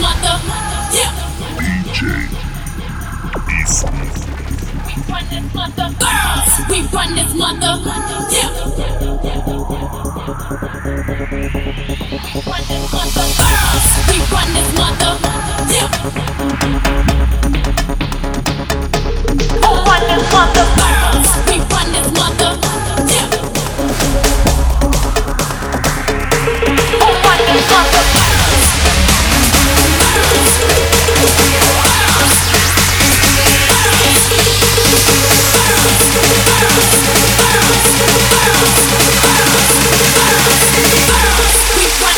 mother. Yeah. DJ We run this mother. Girls, we run this mother. Yeah. We run this mother. Girls, we run this mother. Yeah. Who run this mother? We run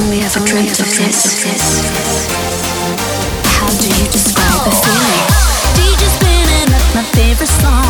only ever dreamt of this. How do you describe the feeling? DJ spinning up my favorite song.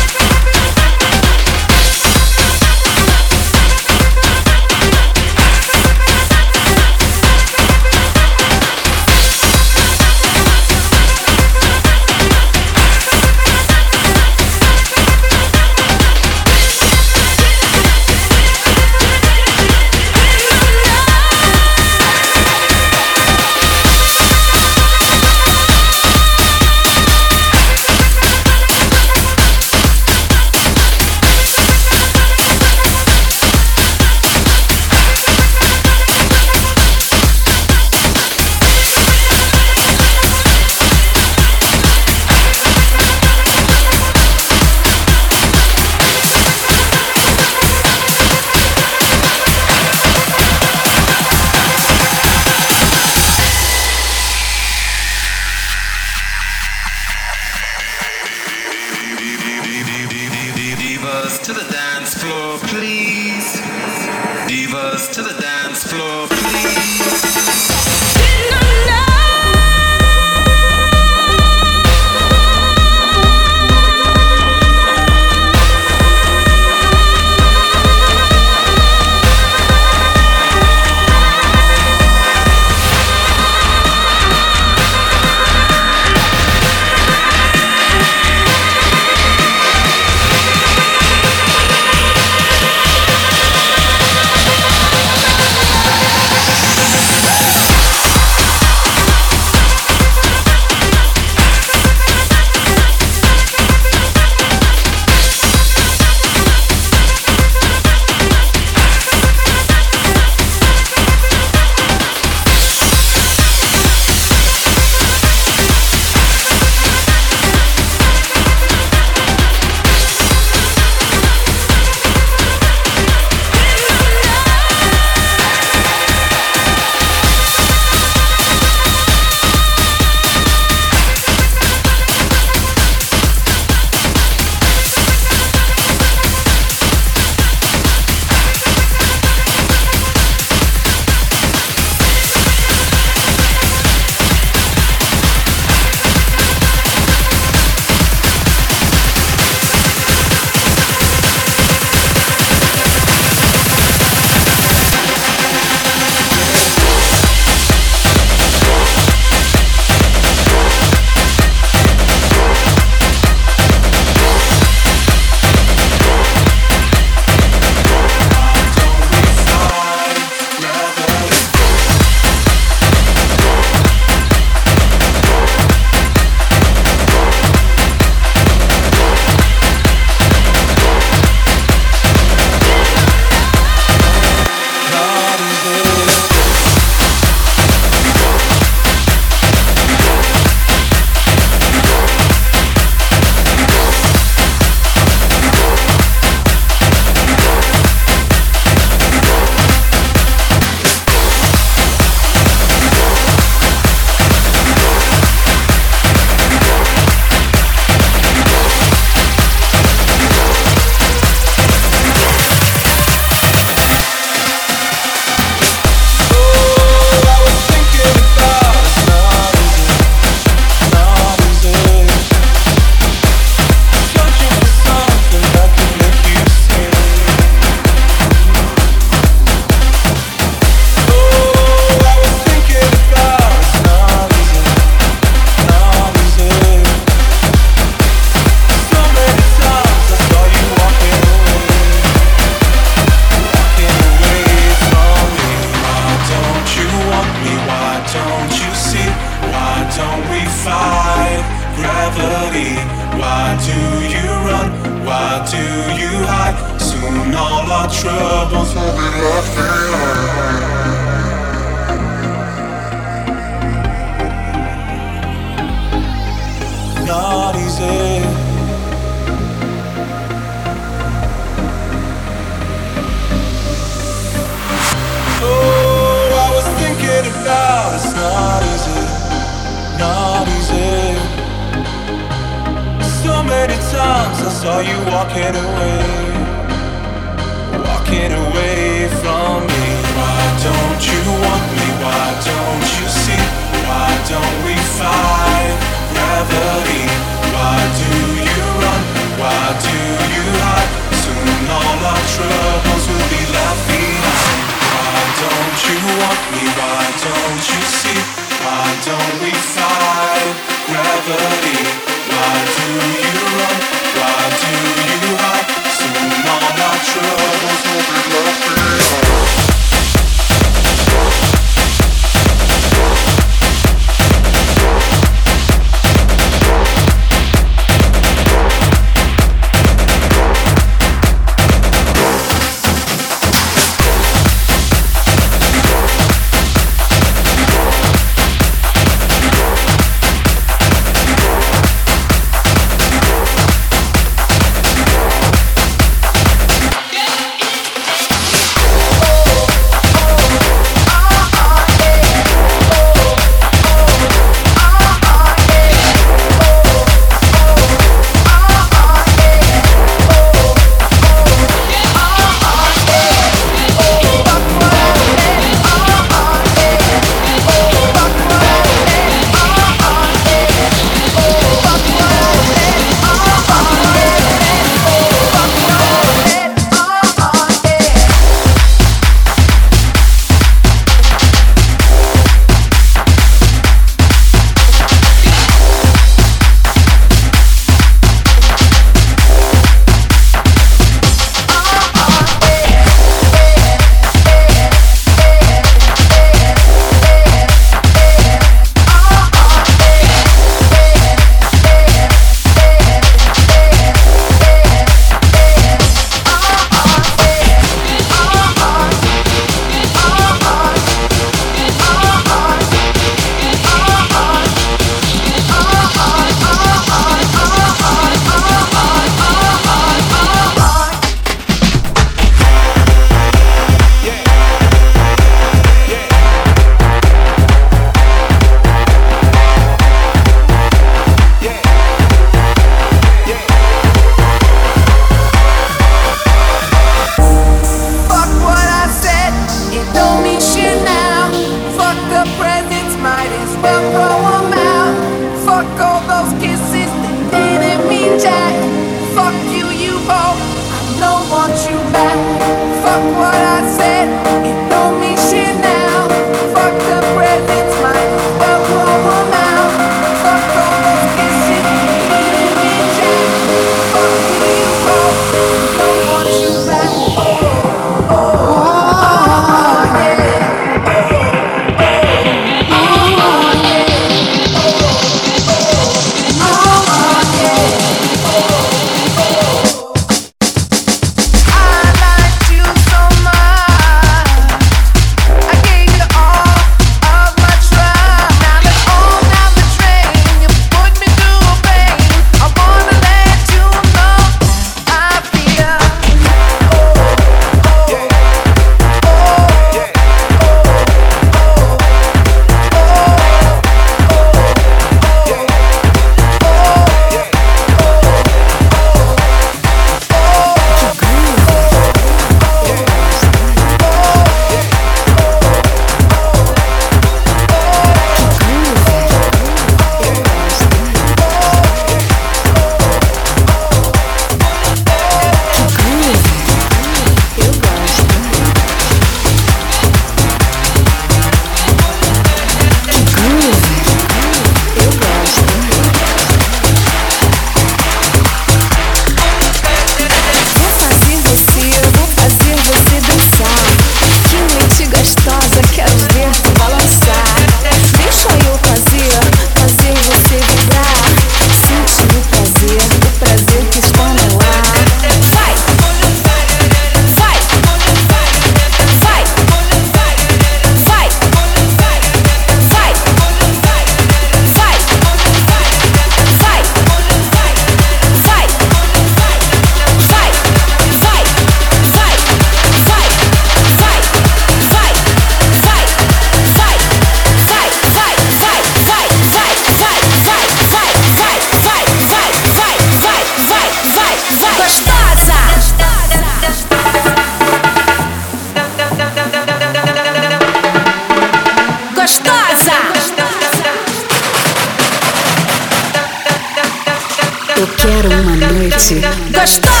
Noite gostosa.